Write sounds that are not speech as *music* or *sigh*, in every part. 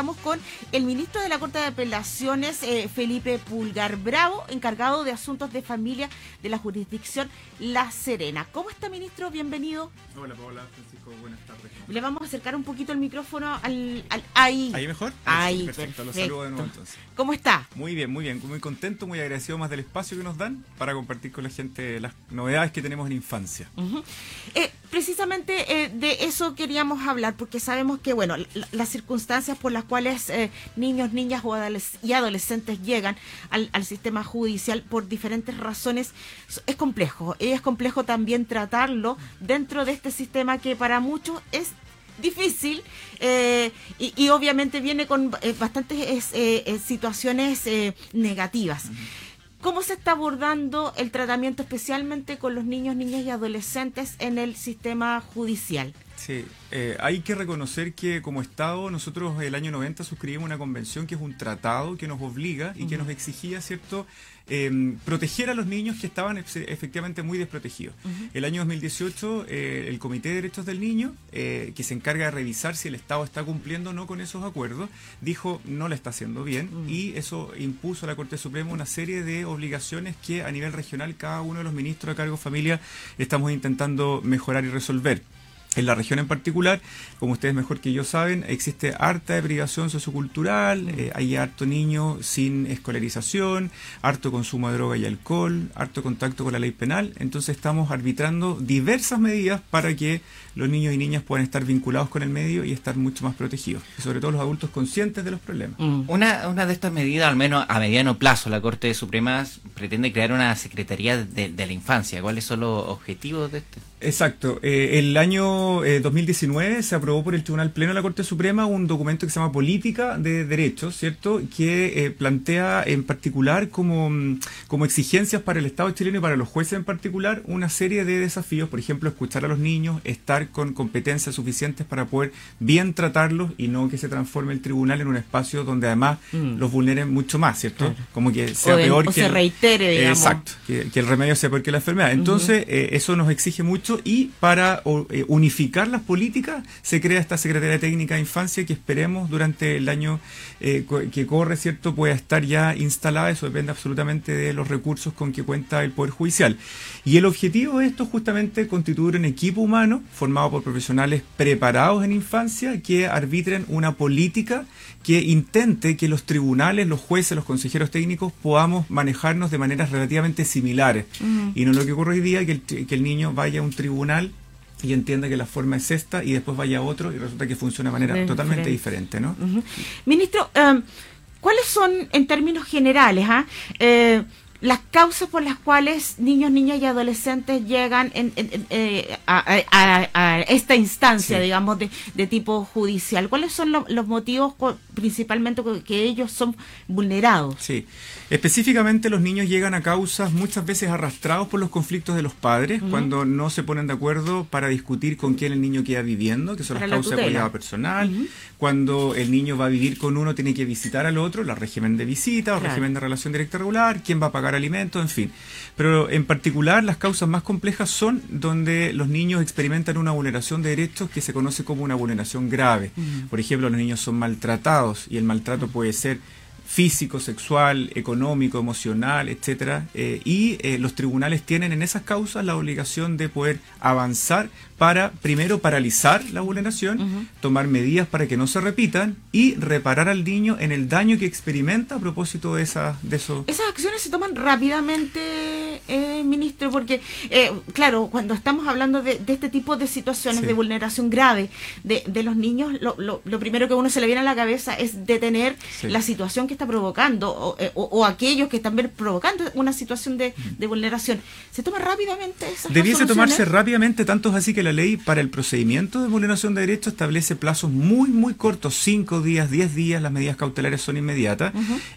Estamos con el ministro de la Corte de Apelaciones, eh, Felipe Pulgar Bravo, encargado de asuntos de familia de la jurisdicción La Serena. ¿Cómo está, ministro? Bienvenido. Hola, Paola, Francisco, buenas tardes. Le vamos a acercar un poquito el micrófono al... ahí. ¿Ahí mejor? Ahí, perfecto. Los saludo de nuevo entonces. ¿Cómo está? Muy bien, muy bien. Muy contento, muy agradecido más del espacio que nos dan para compartir con la gente las novedades que tenemos en infancia. eh, precisamente eh, de eso queríamos hablar, porque sabemos que, bueno, las circunstancias por las cuales eh, niños, niñas y adolescentes llegan al, sistema judicial por diferentes razones es complejo. Y es complejo también tratarlo dentro de este sistema que para muchos es difícil eh, y, obviamente viene con bastantes situaciones negativas. ¿Cómo se está abordando el tratamiento especialmente con los niños, niñas y adolescentes en el sistema judicial? Sí, eh, hay que reconocer que como Estado nosotros el año 90 suscribimos una convención que es un tratado que nos obliga y que nos exigía, ¿cierto?, em, proteger a los niños que estaban efectivamente muy desprotegidos. El año 2018 eh, el Comité de Derechos del Niño, eh, que se encarga de revisar si el Estado está cumpliendo o no con esos acuerdos, dijo no lo está haciendo bien y eso impuso a la Corte Suprema una serie de obligaciones que a nivel regional cada uno de los ministros de cargo familia estamos intentando mejorar y resolver. En la región en particular, como ustedes mejor que yo saben, existe harta deprivación sociocultural, eh, hay harto niño sin escolarización, harto consumo de droga y alcohol, harto contacto con la ley penal. Entonces estamos arbitrando diversas medidas para que los niños y niñas puedan estar vinculados con el medio y estar mucho más protegidos. Y sobre todo los adultos conscientes de los problemas. Mm. Una, una de estas medidas, al menos a mediano plazo, la Corte Suprema pretende crear una Secretaría de, de la Infancia. ¿Cuáles son los objetivos de este? Exacto. Eh, el año 2019 eh, se aprobó por el Tribunal Pleno de la Corte Suprema un documento que se llama Política de Derechos, ¿cierto? Que eh, plantea en particular como, mm, como exigencias para el Estado chileno y para los jueces en particular una serie de desafíos, por ejemplo, escuchar a los niños, estar con competencias suficientes para poder bien tratarlos y no que se transforme el tribunal en un espacio donde además mm. los vulneren mucho más, ¿cierto? Como que sea peor que... se reitere, digamos. exacto, que, el remedio sea peor que la enfermedad. Entonces, eso nos exige mucho y para eh, unificar las políticas se crea esta Secretaría Técnica de Infancia que esperemos durante el año eh, que corre, ¿cierto?, pueda estar ya instalada. Eso depende absolutamente de los recursos con que cuenta el Poder Judicial. Y el objetivo de esto es justamente constituir un equipo humano formado por profesionales preparados en infancia que arbitren una política que intente que los tribunales, los jueces, los consejeros técnicos podamos manejarnos de maneras relativamente similares. Y no lo que ocurre hoy día, que el, que el niño vaya a un tribunal y entienda que la forma es esta y después vaya a otro y resulta que funciona de manera totalmente diferente, ¿no? Ministro, em, ¿cuáles son en términos generales ah, eh, las causas por las cuales niños, niñas y adolescentes llegan eh, a, esta instancia, digamos, de, tipo judicial? ¿Cuáles son los motivos principalmente que ellos son vulnerados? Sí, específicamente los niños llegan a causas muchas veces arrastrados por los conflictos de los padres, cuando no se ponen de acuerdo para discutir con quién el niño queda viviendo, que son las causas de cuidado personal, cuando el niño va a vivir con uno, tiene que visitar al otro, la régimen de visita o régimen de relación directa regular, quién va a pagar alimentos, en fin. Pero en particular las causas más complejas son donde los niños experimentan una vulneración de derechos que se conoce como una vulneración grave. Por ejemplo, los niños son maltratados y el maltrato puede ser físico, sexual, económico, emocional, etcétera, eh, y eh, los tribunales tienen en esas causas la obligación de poder avanzar para primero paralizar la vulneración, tomar medidas para que no se repitan y reparar al niño en el daño que experimenta a propósito de esa de eso. Esas acciones se toman rápidamente, eh, ministro, porque eh, claro, cuando estamos hablando de, este tipo de situaciones de vulneración grave de, de los niños, lo, lo, primero que uno se le viene a la cabeza es detener la situación que está provocando o, eh, o, aquellos que están provocando una situación de, de vulneración. Se toma rápidamente esas Debiese tomarse rápidamente, tanto así que la ley para el procedimiento de vulneración de derechos establece plazos muy, muy cortos, 5 días, 10 días, las medidas cautelares son inmediatas.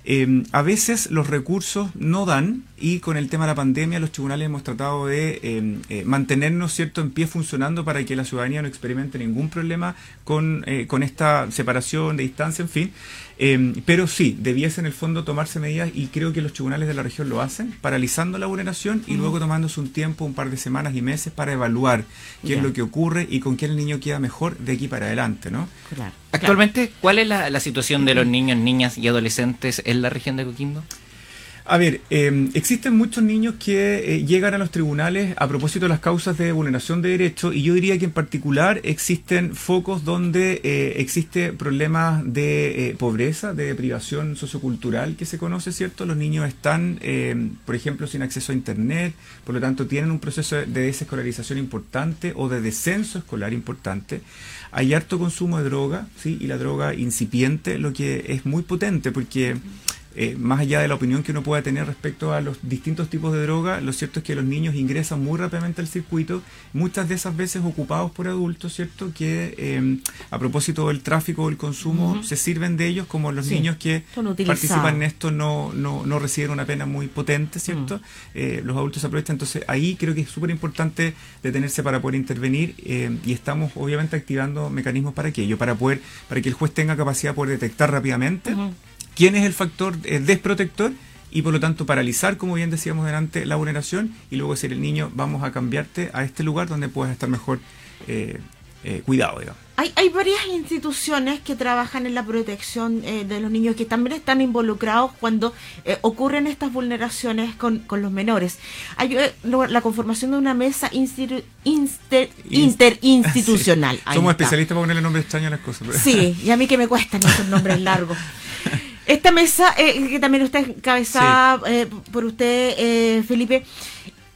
Eh, a veces los recursos no dan y con el tema de la pandemia los tribunales hemos tratado de eh, eh, mantenernos cierto en pie funcionando para que la ciudadanía no experimente ningún problema con, con esta separación de distancia, en fin. Eh, pero sí, debiese en el fondo tomarse medidas y creo que los tribunales de la región lo hacen, paralizando la vulneración y luego tomándose un tiempo, un par de semanas y meses para evaluar qué es lo que ocurre y con qué el niño queda mejor de aquí para adelante, ¿no? Claro. Actualmente, ¿cuál es la, la situación de los niños, niñas y adolescentes en la región de Coquimbo? A ver, eh, existen muchos niños que eh, llegan a los tribunales a propósito de las causas de vulneración de derechos y yo diría que en particular existen focos donde eh, existe problemas de eh, pobreza, de privación sociocultural que se conoce, ¿cierto? Los niños están, eh, por ejemplo, sin acceso a Internet, por lo tanto tienen un proceso de desescolarización importante o de descenso escolar importante. Hay harto consumo de droga, ¿sí? Y la droga incipiente, lo que es muy potente porque eh, más allá de la opinión que uno pueda tener respecto a los distintos tipos de droga, lo cierto es que los niños ingresan muy rápidamente al circuito, muchas de esas veces ocupados por adultos, ¿cierto? Que eh, a propósito del tráfico o el consumo se sirven de ellos como los Sí, niños que participan en esto no, no, no reciben una pena muy potente, ¿cierto? Eh, los adultos se aprovechan, entonces ahí creo que es súper importante detenerse para poder intervenir eh, y estamos obviamente activando mecanismos para aquello, para poder, para que el juez tenga capacidad de poder detectar rápidamente. Quién es el factor desprotector y por lo tanto paralizar, como bien decíamos delante, la vulneración y luego decir el niño, vamos a cambiarte a este lugar donde puedas estar mejor eh, eh, cuidado, digamos. Hay, hay varias instituciones que trabajan en la protección eh, de los niños que también están involucrados cuando eh, ocurren estas vulneraciones con, con los menores. Hay la conformación de una mesa interinstitucional. *laughs* Sí. Somos especialistas para ponerle nombre extraño a las cosas. pero- Sí, y a mí que me cuestan esos nombres *laughs* largos. Esta mesa, eh, que también está encabezada eh, por usted, eh, Felipe,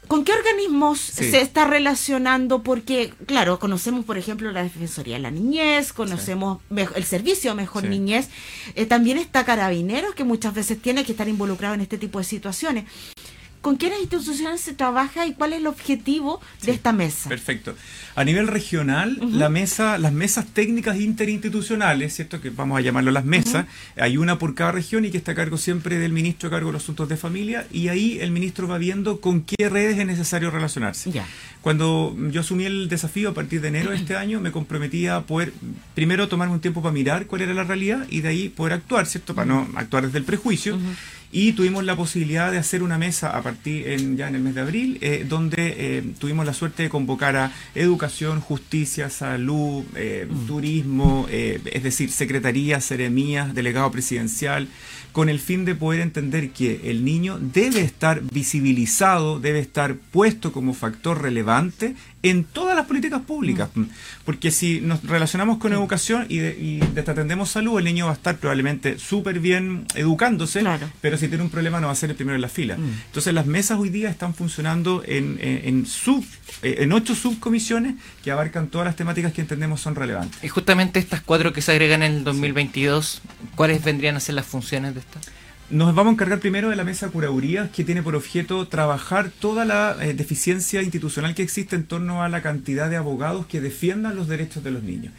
¿con qué organismos Sí. se está relacionando? Porque, claro, conocemos, por ejemplo, la Defensoría de la Niñez, conocemos el Servicio Mejor. Niñez, eh, también está Carabineros, que muchas veces tiene que estar involucrado en este tipo de situaciones. ¿Con qué instituciones se trabaja y cuál es el objetivo de esta mesa? Perfecto. A nivel regional, la mesa, las mesas técnicas interinstitucionales, ¿cierto? Que vamos a llamarlo las mesas, hay una por cada región y que está a cargo siempre del ministro a cargo de los asuntos de familia, y ahí el ministro va viendo con qué redes es necesario relacionarse. Ya. Cuando yo asumí el desafío a partir de enero de este año, me comprometí a poder primero tomarme un tiempo para mirar cuál era la realidad y de ahí poder actuar, ¿cierto? Para no actuar desde el prejuicio. Y tuvimos la posibilidad de hacer una mesa a partir en, ya en el mes de abril, eh, donde eh, tuvimos la suerte de convocar a educación, justicia, salud, eh, turismo, eh, es decir, secretarías, seremías, delegado presidencial, con el fin de poder entender que el niño debe estar visibilizado, debe estar puesto como factor relevante en todas las políticas públicas. Porque si nos relacionamos con educación y, de- y desatendemos salud, el niño va a estar probablemente súper bien educándose, Claro. pero si tiene un problema no va a ser el primero en la fila. Mm. Entonces las mesas hoy día están funcionando en, en, en sub, eh, en ocho subcomisiones que abarcan todas las temáticas que entendemos son relevantes. Y justamente estas cuatro que se agregan en el 2022, ¿cuáles vendrían a ser las funciones de estas? Nos vamos a encargar primero de la mesa de curadurías, que tiene por objeto trabajar toda la eh, deficiencia institucional que existe en torno a la cantidad de abogados que defiendan los derechos de los niños.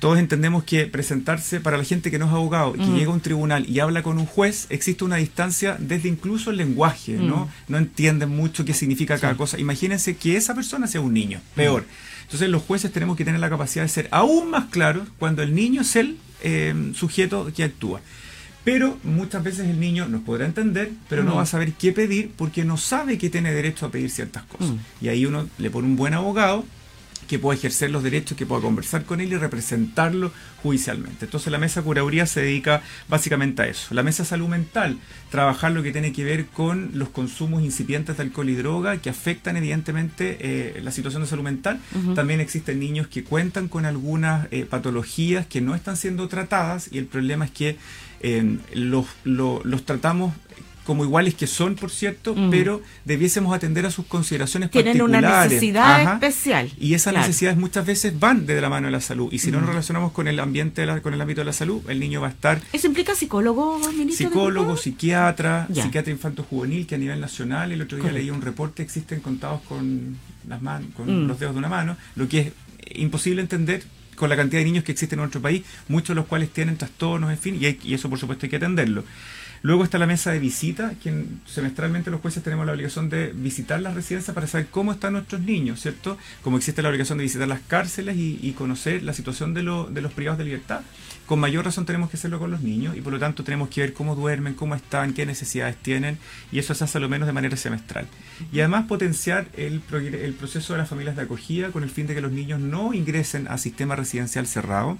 Todos entendemos que presentarse para la gente que no es abogado y que Mm. llega a un tribunal y habla con un juez, existe una distancia desde incluso el lenguaje, ¿no? Mm. No entienden mucho qué significa cada Sí. cosa. Imagínense que esa persona sea un niño, peor. Entonces los jueces tenemos que tener la capacidad de ser aún más claros cuando el niño es el eh, sujeto que actúa. Pero muchas veces el niño nos podrá entender, pero no Mm. va a saber qué pedir porque no sabe que tiene derecho a pedir ciertas cosas. Mm. Y ahí uno le pone un buen abogado que pueda ejercer los derechos, que pueda conversar con él y representarlo judicialmente. Entonces la mesa curaduría se dedica básicamente a eso. La mesa salud mental, trabajar lo que tiene que ver con los consumos incipientes de alcohol y droga que afectan evidentemente eh, la situación de salud mental. También existen niños que cuentan con algunas eh, patologías que no están siendo tratadas y el problema es que eh, los, lo- los tratamos como iguales que son, por cierto, Mm. pero debiésemos atender a sus consideraciones Tienen una necesidad Ajá. especial. Y esas Claro. necesidades muchas veces van de la mano de la salud. Y si no nos relacionamos con el ambiente, de la- con el ámbito de la salud, el niño va a estar ¿Eso implica psicólogo, ministro? psicólogo, psiquiatra, Ya. psiquiatra infanto-juvenil, que a nivel nacional, el otro día Correcto. leí un reporte, existen contados con las manos, con Mm. los dedos de una mano, lo que es imposible entender con la cantidad de niños que existen en nuestro país, muchos de los cuales tienen trastornos, en fin, y, hay- y eso por supuesto hay que atenderlo. Luego está la mesa de visita, quien semestralmente los jueces tenemos la obligación de visitar las residencias para saber cómo están nuestros niños, ¿cierto? Como existe la obligación de visitar las cárceles y, conocer la situación de, de los privados de libertad con mayor razón tenemos que hacerlo con los niños y por lo tanto tenemos que ver cómo duermen, cómo están, qué necesidades tienen y eso se hace a lo menos de manera semestral. Y además potenciar el, el proceso de las familias de acogida con el fin de que los niños no ingresen a sistema residencial cerrado,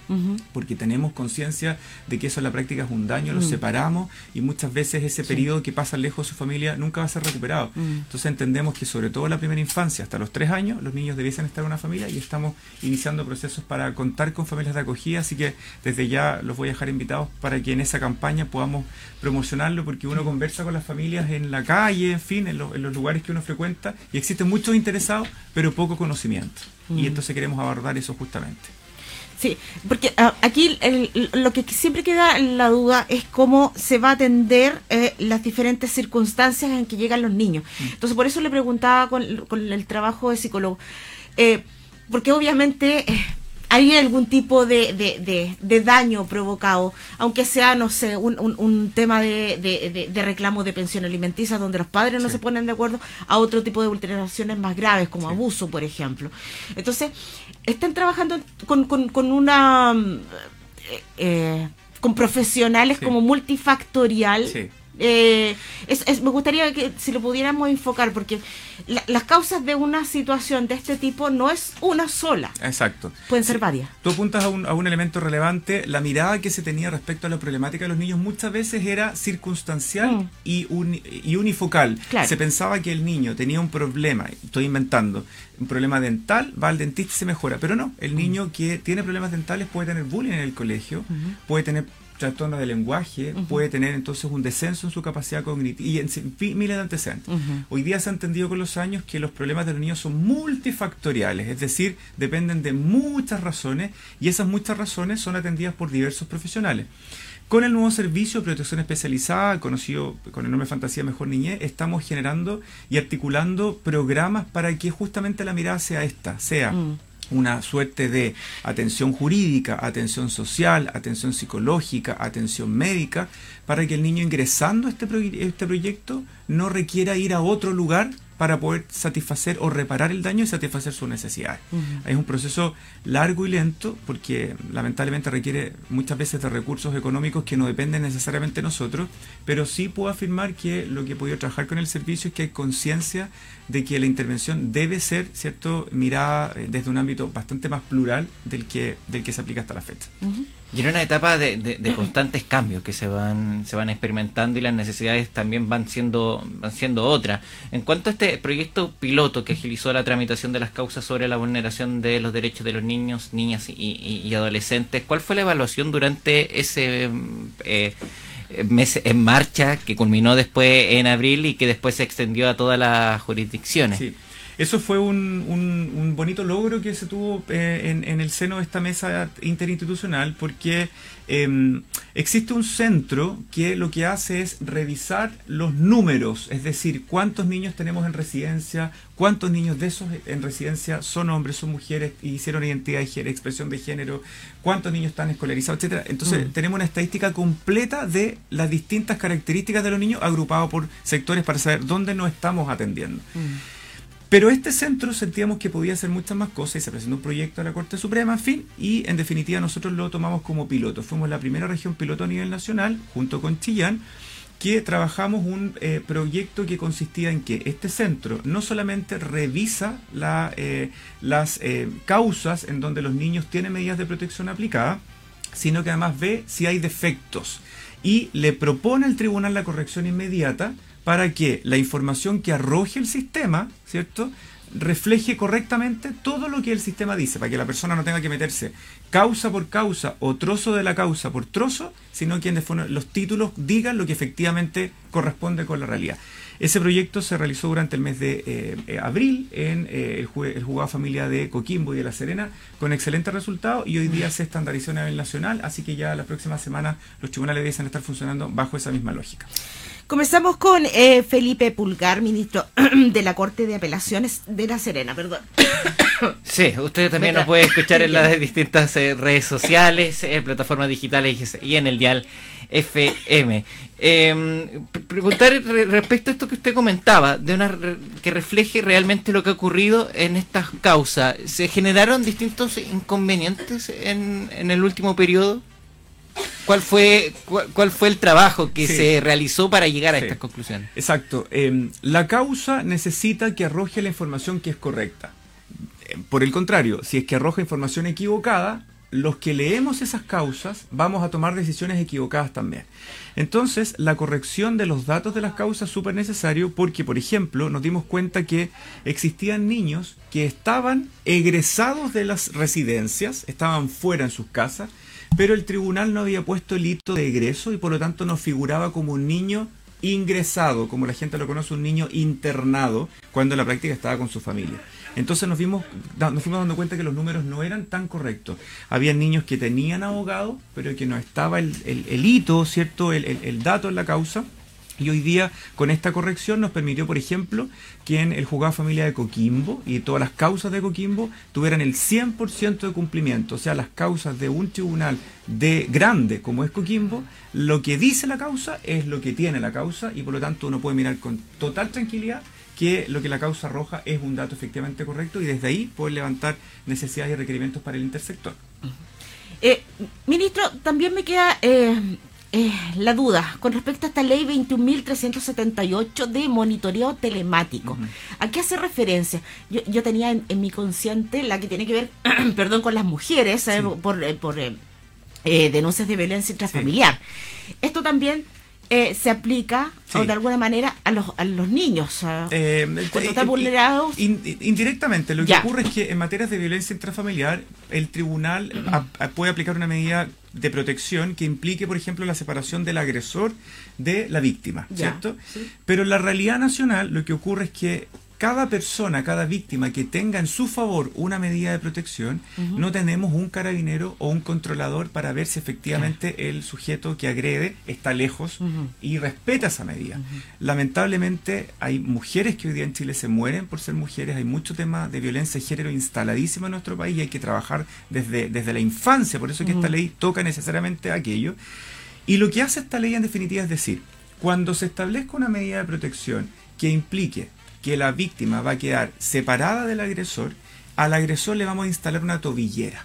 porque tenemos conciencia de que eso en la práctica es un daño, los separamos y muchas veces ese periodo que pasa lejos de su familia nunca va a ser recuperado. Mm. Entonces entendemos que sobre todo en la primera infancia, hasta los tres años, los niños debiesen estar en una familia y estamos iniciando procesos para contar con familias de acogida, así que desde ya los voy a dejar invitados para que en esa campaña podamos promocionarlo, porque uno conversa con las familias en la calle, en fin, en, los lugares que uno frecuenta, y existen muchos interesados, pero poco conocimiento. Y mm. entonces queremos abordar eso justamente. Sí, porque ah, aquí lo que siempre queda la duda es cómo se va a atender eh, las diferentes circunstancias en que llegan los niños. Mm. Entonces, por eso le preguntaba con, el trabajo de psicólogo. Eh, porque obviamente eh, hay algún tipo de, de, de, daño provocado, aunque sea, no sé, un, un, tema de, reclamo de pensión alimenticia donde los padres no se ponen de acuerdo, a otro tipo de vulneraciones más graves, como abuso, por ejemplo. Entonces, están trabajando con, con, con una... Eh, eh, con profesionales como multifactorial eh, es, me gustaría que si lo pudiéramos enfocar, porque las causas de una situación de este tipo no es una sola. Exacto. Pueden ser varias. Tú apuntas a un, a un, elemento relevante. La mirada que se tenía respecto a la problemática de los niños muchas veces era circunstancial mm. y, y unifocal. Se pensaba que el niño tenía un problema, estoy inventando, un problema dental, va al dentista y se mejora. Pero no, el mm. niño que tiene problemas dentales puede tener bullying en el colegio, puede tener trastorno de lenguaje, puede tener entonces un descenso en su capacidad cognitiva y en miles de antecedentes. Hoy día se ha entendido con los años que los problemas de los niños son multifactoriales, es decir, dependen de muchas razones y esas muchas razones son atendidas por diversos profesionales. Con el nuevo servicio de protección especializada, conocido con el nombre Fantasía Mejor Niñez, estamos generando y articulando programas para que justamente la mirada sea esta, sea mm una suerte de atención jurídica, atención social, atención psicológica, atención médica, para que el niño ingresando a este, este proyecto no requiera ir a otro lugar para poder satisfacer o reparar el daño y satisfacer sus necesidades. Es un proceso largo y lento porque lamentablemente requiere muchas veces de recursos económicos que no dependen necesariamente de nosotros, pero sí puedo afirmar que lo que he podido trabajar con el servicio es que hay conciencia de que la intervención debe ser, ¿cierto?, mirada eh, desde un ámbito bastante más plural del que, del que se aplica hasta la fecha. Y en una etapa de, constantes cambios que se van, se van experimentando y las necesidades también van siendo, van siendo otras. En cuanto a este proyecto piloto que agilizó la tramitación de las causas sobre la vulneración de los derechos de los niños, niñas y, adolescentes, ¿cuál fue la evaluación durante ese eh, mes en marcha que culminó después en abril y que después se extendió a todas las jurisdicciones? Sí. Eso fue un, un, bonito logro que se tuvo eh, en, en, el seno de esta mesa interinstitucional porque em, existe un centro que lo que hace es revisar los números, es decir, cuántos niños tenemos en residencia, cuántos niños de esos en residencia son hombres, son mujeres, y hicieron identidad de género, expresión de género, cuántos niños están escolarizados, etcétera. Entonces mm. tenemos una estadística completa de las distintas características de los niños agrupados por sectores para saber dónde nos estamos atendiendo. Mm. Pero este centro sentíamos que podía hacer muchas más cosas y se presentó un proyecto a la Corte Suprema, en fin, y en definitiva nosotros lo tomamos como piloto. Fuimos la primera región piloto a nivel nacional, junto con Chillán, que trabajamos un eh, proyecto que consistía en que este centro no solamente revisa eh, las eh, causas en donde los niños tienen medidas de protección aplicadas, sino que además ve si hay defectos y le propone al tribunal la corrección inmediata para que la información que arroje el sistema, ¿cierto? refleje correctamente todo lo que el sistema dice, para que la persona no tenga que meterse causa por causa o trozo de la causa por trozo, sino que los títulos digan lo que efectivamente corresponde con la realidad. Ese proyecto se realizó durante el mes de eh, eh, abril en eh, el, el, juzgado familia de Coquimbo y de La Serena, con excelentes resultados y hoy día se estandarizó a nivel nacional, así que ya la próxima semana los tribunales deben estar funcionando bajo esa misma lógica. Comenzamos con eh, Felipe Pulgar, ministro *clears throat* de la Corte de Apelaciones de La Serena, perdón. *coughs* Sí, usted también nos puede escuchar en las *laughs* distintas eh, redes sociales, en plataformas digitales y en el dial FM. Eh, preguntar respecto a esto que usted comentaba, de una que refleje realmente lo que ha ocurrido en estas causas. ¿Se generaron distintos inconvenientes en, en el último periodo? ¿Cuál fue, cuál, fue el trabajo que se realizó para llegar a estas conclusiones? Exacto. Em, la causa necesita que arroje la información que es correcta. Em, por el contrario, si es que arroja información equivocada, los que leemos esas causas vamos a tomar decisiones equivocadas también. Entonces, la corrección de los datos de las causas es súper necesario porque, por ejemplo, nos dimos cuenta que existían niños que estaban egresados de las residencias, estaban fuera en sus casas, pero el tribunal no había puesto el hito de egreso y por lo tanto no figuraba como un niño ingresado, como la gente lo conoce, un niño internado, cuando en la práctica estaba con su familia. Entonces nos, vimos, nos fuimos dando cuenta que los números no eran tan correctos. Había niños que tenían abogado, pero que no estaba el, hito, ¿cierto? el dato en la causa. Y hoy día, con esta corrección, nos permitió, por ejemplo, que en el juzgado familia de Coquimbo y todas las causas de Coquimbo tuvieran el 100% de cumplimiento. O sea, las causas de un tribunal de grande como es Coquimbo, lo que dice la causa es lo que tiene la causa y por lo tanto uno puede mirar con total tranquilidad que lo que la causa arroja es un dato efectivamente correcto y desde ahí poder levantar necesidades y requerimientos para el intersector. Eh, ministro, también me queda eh, eh, la duda con respecto a esta ley 21.378 de monitoreo telemático. ¿A qué hace referencia? Yo, yo tenía en, mi consciente la que tiene que ver, *clears throat* perdón, con las mujeres eh, por, eh, por denuncias de violencia intrafamiliar. Esto también se aplica o de alguna manera a los, a los niños eh, están vulnerados. indirectamente lo que ocurre es que en materias de violencia intrafamiliar el tribunal puede aplicar una medida de protección que implique, por ejemplo, la separación del agresor de la víctima, ¿cierto? Pero en la realidad nacional lo que ocurre es que cada persona, cada víctima que tenga en su favor una medida de protección, no tenemos un carabinero o un controlador para ver si efectivamente el sujeto que agrede está lejos y respeta esa medida. Lamentablemente hay mujeres que hoy día en Chile se mueren por ser mujeres, hay mucho tema de violencia de género instaladísimo en nuestro país y hay que trabajar desde, desde la infancia, por eso es que esta ley toca necesariamente aquello. Y lo que hace esta ley en definitiva es decir, cuando se establezca una medida de protección que implique que la víctima va a quedar separada del agresor, al agresor le vamos a instalar una tobillera.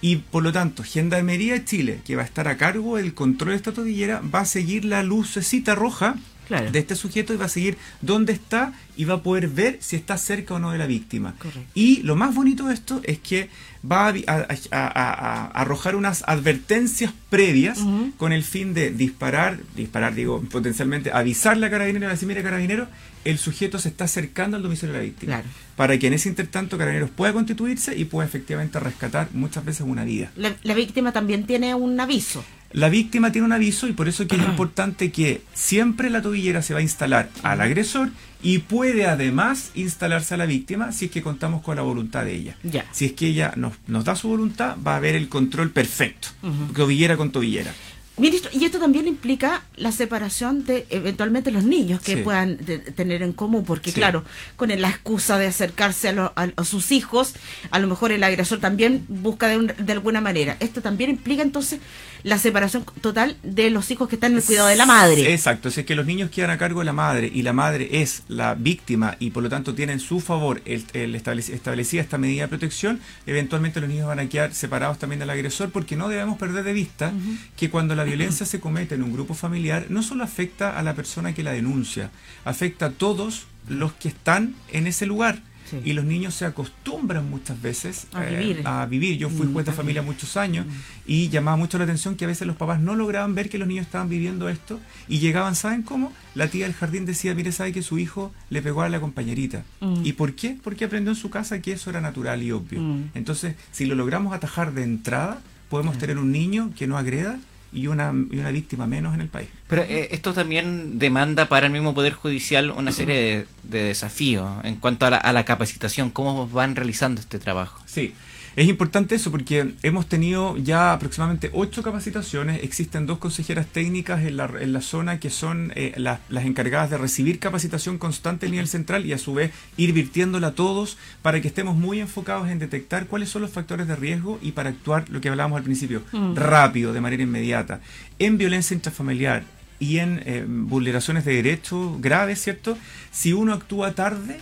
Y por lo tanto, Gendarmería de Chile, que va a estar a cargo del control de esta tobillera, va a seguir la lucecita roja de este sujeto y va a seguir dónde está y va a poder ver si está cerca o no de la víctima. Y lo más bonito de esto es que va a, arrojar unas advertencias previas con el fin de disparar, disparar digo, potencialmente avisarle a carabinero y decir, mire carabinero, el sujeto se está acercando al domicilio de la víctima. Para que en ese intertanto Carabineros pueda constituirse y pueda efectivamente rescatar muchas veces una vida. La, víctima también tiene un aviso. La víctima tiene un aviso y por eso es que es *clears throat* importante que siempre la tobillera se va a instalar al agresor y puede además instalarse a la víctima si es que contamos con la voluntad de ella. Si es que ella nos, nos, da su voluntad, va a haber el control perfecto, tobillera con tobillera. Ministro, y esto también implica la separación de eventualmente los niños que puedan tener en común, porque claro, con la excusa de acercarse a, sus hijos, a lo mejor el agresor también busca de, de, alguna manera. Esto también implica entonces la separación total de los hijos que están en el cuidado de la madre. Exacto, es que los niños quedan a cargo de la madre y la madre es la víctima y por lo tanto tiene en su favor el, el establecida esta medida de protección, eventualmente los niños van a quedar separados también del agresor porque no debemos perder de vista que cuando la violencia se comete en un grupo familiar, no solo afecta a la persona que la denuncia, afecta a todos los que están en ese lugar. Y los niños se acostumbran muchas veces eh, a, vivir. Yo fui mm, juez de familia muchos años mm. y llamaba mucho la atención que a veces los papás no lograban ver que los niños estaban viviendo esto y llegaban, ¿saben cómo? La tía del jardín decía, mire, sabe que su hijo le pegó a la compañerita. Mm. ¿Y por qué? Porque aprendió en su casa que eso era natural y obvio. Entonces, si lo logramos atajar de entrada, podemos tener un niño que no agreda y una, y una víctima menos en el país. Pero eh, esto también demanda para el mismo Poder Judicial una serie de, desafíos en cuanto a la, capacitación, cómo van realizando este trabajo. Sí. Es importante eso porque hemos tenido ya aproximadamente ocho capacitaciones. Existen dos consejeras técnicas en la, en la zona que son eh, las encargadas de recibir capacitación constante a nivel central y a su vez ir virtiéndola a todos para que estemos muy enfocados en detectar cuáles son los factores de riesgo y para actuar, lo que hablábamos al principio, mm. rápido, de manera inmediata. En violencia intrafamiliar y en eh, vulneraciones de derechos graves, ¿cierto? Si uno actúa tarde,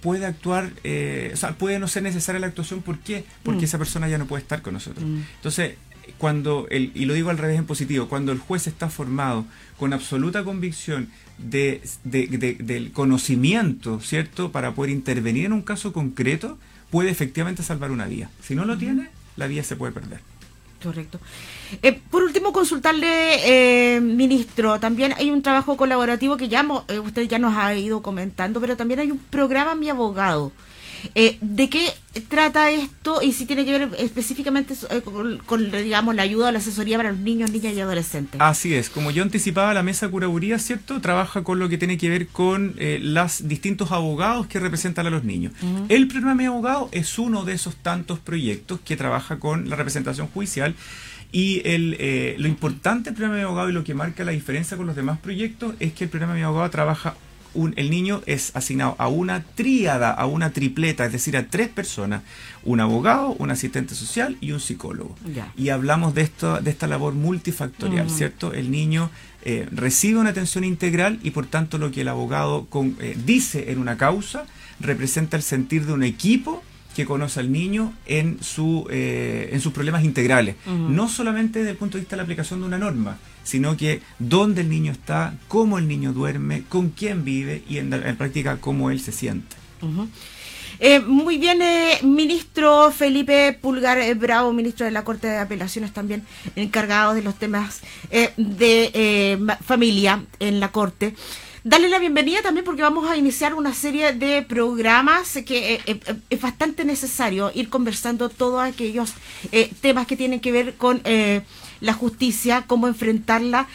puede actuar, eh, o sea, puede no ser necesaria la actuación. ¿Por qué? Porque mm. esa persona ya no puede estar con nosotros. Mm. Entonces, cuando, el, y lo digo al revés en positivo, cuando el juez está formado con absoluta convicción de, del conocimiento, ¿cierto?, para poder intervenir en un caso concreto, puede efectivamente salvar una vida. Si no lo tiene, la vida se puede perder. Correcto. Eh, por último, consultarle, eh, ministro, también hay un trabajo colaborativo que ya eh, usted ya nos ha ido comentando, pero también hay un programa Mi Abogado. Eh, ¿De qué trata esto y si tiene que ver específicamente eh, con, digamos, la ayuda o la asesoría para los niños, niñas y adolescentes? Así es, como yo anticipaba, la mesa curaduría, ¿cierto? Trabaja con lo que tiene que ver con eh, los distintos abogados que representan a los niños. El programa Mi Abogado es uno de esos tantos proyectos que trabaja con la representación judicial. Y el, lo importante del programa Mi Abogado y lo que marca la diferencia con los demás proyectos es que el programa Mi Abogado trabaja el niño es asignado a una tríada, a una tripleta, es decir, a tres personas, un abogado, un asistente social y un psicólogo. Y hablamos de, esto, de esta labor multifactorial. ¿cierto? El niño eh, recibe una atención integral y por tanto lo que el abogado eh, dice en una causa representa el sentir de un equipo que conoce al niño en, su, eh, en sus problemas integrales, no solamente desde el punto de vista de la aplicación de una norma, sino que dónde el niño está, cómo el niño duerme, con quién vive y en, práctica cómo él se siente. Eh, muy bien, eh, ministro Felipe Pulgar Bravo, ministro de la Corte de Apelaciones también, encargado de los temas de familia en la Corte. Dale la bienvenida también porque vamos a iniciar una serie de programas que eh, eh, es bastante necesario ir conversando todos aquellos eh, temas que tienen que ver con la justicia, cómo enfrentarla.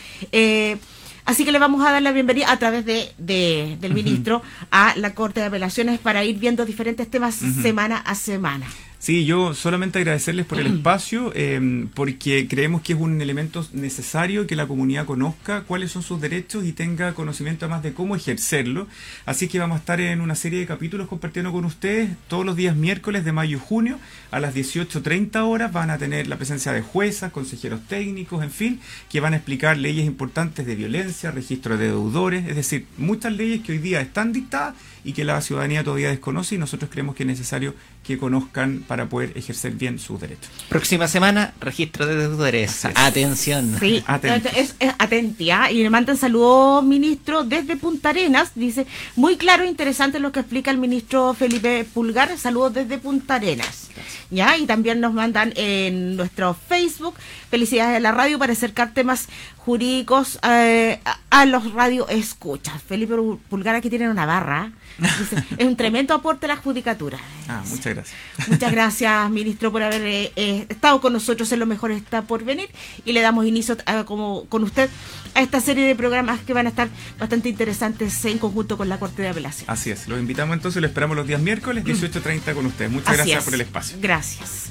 Así que le vamos a dar la bienvenida a través de, del ministro a la Corte de Apelaciones para ir viendo diferentes temas semana a semana. Sí, yo solamente agradecerles por el *clears throat* espacio, em, porque creemos que es un elemento necesario que la comunidad conozca cuáles son sus derechos y tenga conocimiento además de cómo ejercerlo. Así que vamos a estar en una serie de capítulos compartiendo con ustedes todos los días miércoles de mayo y junio a las 18.30 horas. Van a tener la presencia de juezas, consejeros técnicos, en fin, que van a explicar leyes importantes de violencia, registro de deudores, es decir, muchas leyes que hoy día están dictadas y que la ciudadanía todavía desconoce y nosotros creemos que es necesario que conozcan para poder ejercer bien sus derechos. Próxima semana, registro de deudores. Atención. Sí, *laughs* es, atentia. Y le mandan saludos, ministro, desde Punta Arenas. Dice, muy claro e interesante lo que explica el ministro Felipe Pulgar. Saludos desde Punta Arenas. ¿Ya? Y también nos mandan en nuestro Facebook, felicidades de la radio para acercar temas jurídicos eh, a, los radio escuchas. Felipe Pulgar aquí tiene una barra. Es un tremendo aporte a la judicatura. Ah, muchas gracias. Muchas gracias, ministro, por haber eh, eh, estado con nosotros en Lo Mejor Está por Venir y le damos inicio como con usted a esta serie de programas que van a estar bastante interesantes en conjunto con la Corte de Apelación. Así es, lo invitamos entonces, lo esperamos los días miércoles 18.30 con usted. Muchas gracias por el espacio. Gracias.